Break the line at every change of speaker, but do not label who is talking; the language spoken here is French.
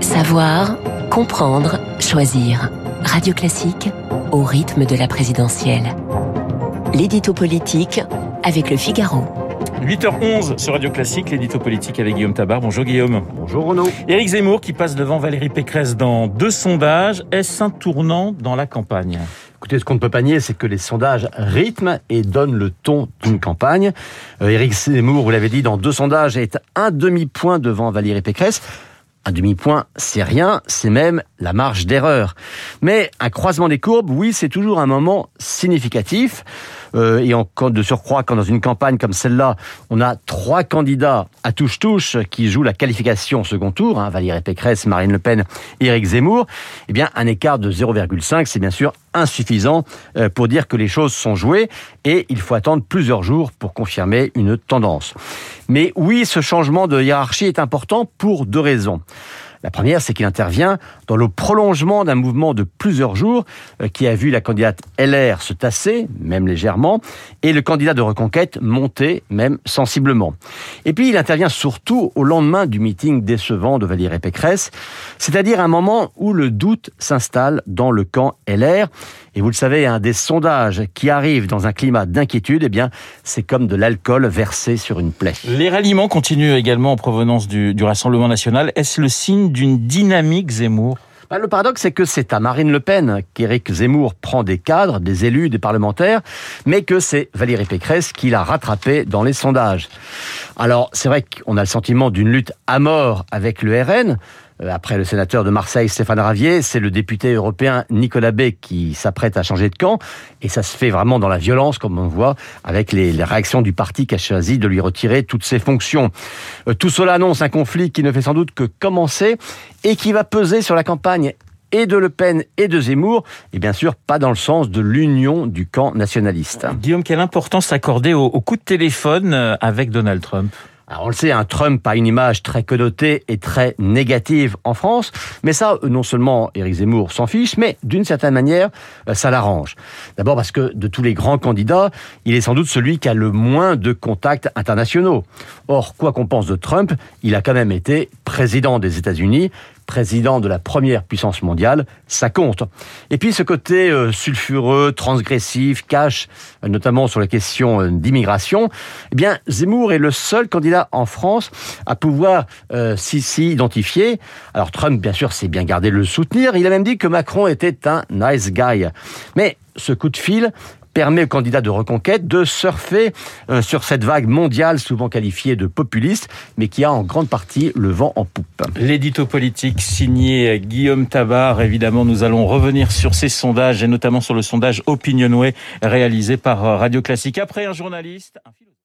Savoir, comprendre, choisir. Radio Classique au rythme de la présidentielle. L'édito politique avec le Figaro.
8h11 sur Radio Classique, l'édito politique avec Guillaume Tabar. Bonjour Guillaume.
Bonjour Renaud.
Éric Zemmour qui passe devant Valérie Pécresse dans deux sondages. Est-ce un tournant dans la campagne?
Écoutez, ce qu'on ne peut pas nier, c'est que les sondages rythment et donnent le ton d'une campagne. Euh, Éric Zemmour, vous l'avez dit, dans deux sondages, est un demi-point devant Valérie Pécresse. Un demi-point, c'est rien, c'est même la marge d'erreur. Mais un croisement des courbes, oui, c'est toujours un moment significatif. Euh, et en, de surcroît, quand dans une campagne comme celle-là, on a trois candidats à touche-touche qui jouent la qualification au second tour, hein, Valérie Pécresse, Marine Le Pen Éric Zemmour, eh bien, un écart de 0,5, c'est bien sûr insuffisant euh, pour dire que les choses sont jouées et il faut attendre plusieurs jours pour confirmer une tendance. Mais oui, ce changement de hiérarchie est important pour deux raisons. La première, c'est qu'il intervient dans le prolongement d'un mouvement de plusieurs jours euh, qui a vu la candidate LR se tasser, même légèrement, et le candidat de reconquête monter, même sensiblement. Et puis, il intervient surtout au lendemain du meeting décevant de Valérie Pécresse, c'est-à-dire un moment où le doute s'installe dans le camp LR. Et vous le savez, un des sondages qui arrivent dans un climat d'inquiétude, eh bien, c'est comme de l'alcool versé sur une plaie.
Les ralliements continuent également en provenance du, du Rassemblement national. Est-ce le signe d'une dynamique Zemmour
bah, le paradoxe, c'est que c'est à Marine Le Pen qu'Éric Zemmour prend des cadres, des élus, des parlementaires, mais que c'est Valérie Pécresse qui l'a rattrapé dans les sondages. Alors, c'est vrai qu'on a le sentiment d'une lutte à mort avec le RN, après le sénateur de Marseille, Stéphane Ravier, c'est le député européen Nicolas Bay qui s'apprête à changer de camp. Et ça se fait vraiment dans la violence, comme on voit, avec les, réactions du parti qui a choisi de lui retirer toutes ses fonctions. Euh, tout cela annonce un conflit qui ne fait sans doute que commencer et qui va peser sur la campagne et de Le Pen et de Zemmour, et bien sûr pas dans le sens de l'union du camp nationaliste.
Guillaume, quelle importance accorder au coup de téléphone euh, avec Donald Trump?
On le sait, un Trump a une image très connotée et très négative en France, mais ça, non seulement Éric Zemmour s'en fiche, mais d'une certaine manière, euh, ça l'arrange. D'abord parce que de tous les grands candidats, il est sans doute celui qui a le moins de contacts internationaux. Or, quoi qu'on pense de Trump, il a quand même été président des États-Unis, président de la première puissance mondiale, ça compte. Et puis ce côté euh, sulfureux, transgressif, cache, euh, notamment sur la question euh, d'immigration, eh bien Zemmour est le seul candidat en France à pouvoir s'y identifier. Alors Trump, bien sûr, s'est bien gardé de le soutenir. Il a même dit que Macron était un nice guy. Mais ce coup de fil permet aux candidats de reconquête de surfer euh, sur cette vague mondiale souvent qualifiée de populiste, mais qui a en grande partie le vent en poupe.
L'édito politique signé Guillaume Tabar. Évidemment, nous allons revenir sur ces sondages et notamment sur le sondage Opinionway réalisé par Radio Classique. Après un journaliste,